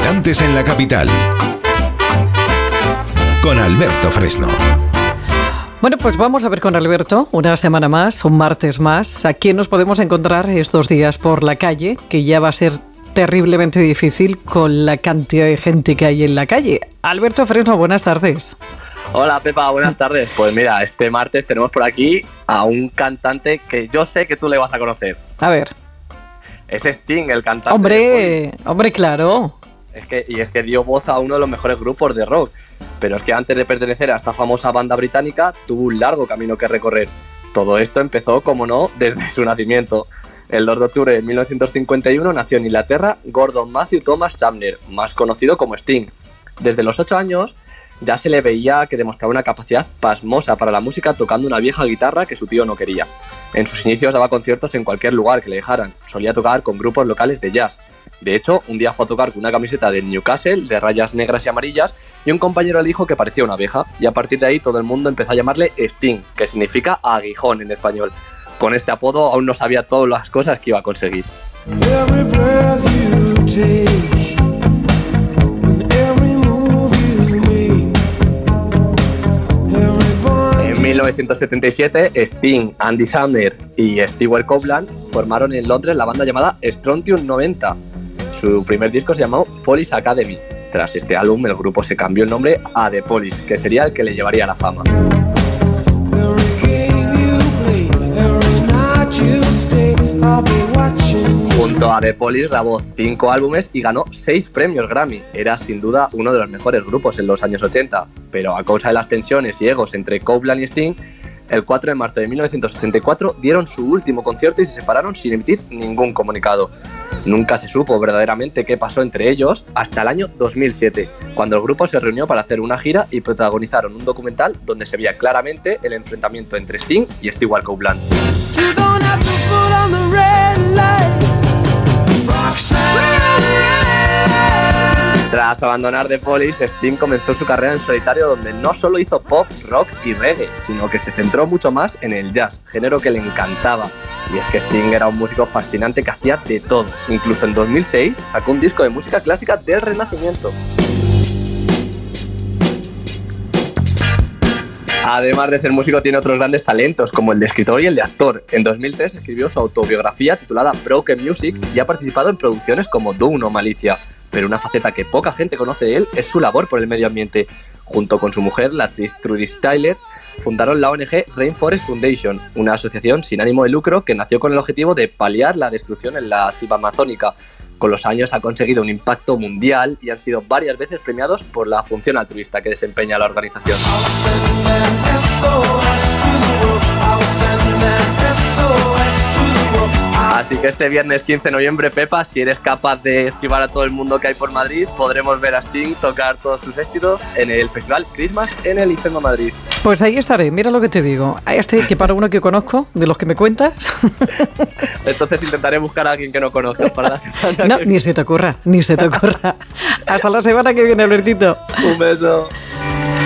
Habitantes en la capital. Con Alberto Fresno. Bueno, pues vamos a ver con Alberto una semana más, un martes más. ¿A quién nos podemos encontrar estos días por la calle? Que ya va a ser terriblemente difícil con la cantidad de gente que hay en la calle. Alberto Fresno, buenas tardes. Hola Pepa, buenas tardes. Pues mira, este martes tenemos por aquí a un cantante que yo sé que tú le vas a conocer. A ver. Es Sting, el cantante. Hombre, hombre, claro. Es que, y es que dio voz a uno de los mejores grupos de rock. Pero es que antes de pertenecer a esta famosa banda británica, tuvo un largo camino que recorrer. Todo esto empezó, como no, desde su nacimiento. El 2 de octubre de 1951 nació en Inglaterra Gordon Matthew Thomas Sumner, más conocido como Sting. Desde los 8 años ya se le veía que demostraba una capacidad pasmosa para la música tocando una vieja guitarra que su tío no quería. En sus inicios daba conciertos en cualquier lugar que le dejaran, solía tocar con grupos locales de jazz. De hecho, un día fue a tocar con una camiseta de Newcastle de rayas negras y amarillas y un compañero le dijo que parecía una abeja y a partir de ahí todo el mundo empezó a llamarle Sting, que significa aguijón en español. Con este apodo aún no sabía todas las cosas que iba a conseguir. 1977, Sting, Andy Samner y Stewart Copeland formaron en Londres la banda llamada Strontium 90. Su primer disco se llamó Police Academy. Tras este álbum, el grupo se cambió el nombre a The Police, que sería el que le llevaría la fama. A The Police grabó cinco álbumes y ganó seis premios Grammy. Era sin duda uno de los mejores grupos en los años 80, pero a causa de las tensiones y egos entre Copeland y Sting, el 4 de marzo de 1984 dieron su último concierto y se separaron sin emitir ningún comunicado. Nunca se supo verdaderamente qué pasó entre ellos hasta el año 2007, cuando el grupo se reunió para hacer una gira y protagonizaron un documental donde se veía claramente el enfrentamiento entre Sting y Stewart Copeland. Tras abandonar The Police, Sting comenzó su carrera en solitario donde no solo hizo pop, rock y reggae, sino que se centró mucho más en el jazz, género que le encantaba. Y es que Sting era un músico fascinante que hacía de todo. Incluso en 2006 sacó un disco de música clásica del Renacimiento. Además de ser músico, tiene otros grandes talentos, como el de escritor y el de actor. En 2003 escribió su autobiografía titulada Broken Music y ha participado en producciones como Dune o Malicia. Pero una faceta que poca gente conoce de él es su labor por el medio ambiente. Junto con su mujer, la actriz Trudy Styler, fundaron la ONG Rainforest Foundation, una asociación sin ánimo de lucro que nació con el objetivo de paliar la destrucción en la selva amazónica. Con los años ha conseguido un impacto mundial y han sido varias veces premiados por la función altruista que desempeña la organización. Que este viernes 15 de noviembre, Pepa, si eres capaz de esquivar a todo el mundo que hay por Madrid, podremos ver a Sting tocar todos sus éxitos en el festival Christmas en el IFEMA Madrid. Pues ahí estaré, mira lo que te digo. Este que para uno que conozco, de los que me cuentas. Entonces intentaré buscar a alguien que no conozcas para la semana. No, ni se te ocurra, ni se te ocurra. Hasta la semana que viene, Albertito. Un beso.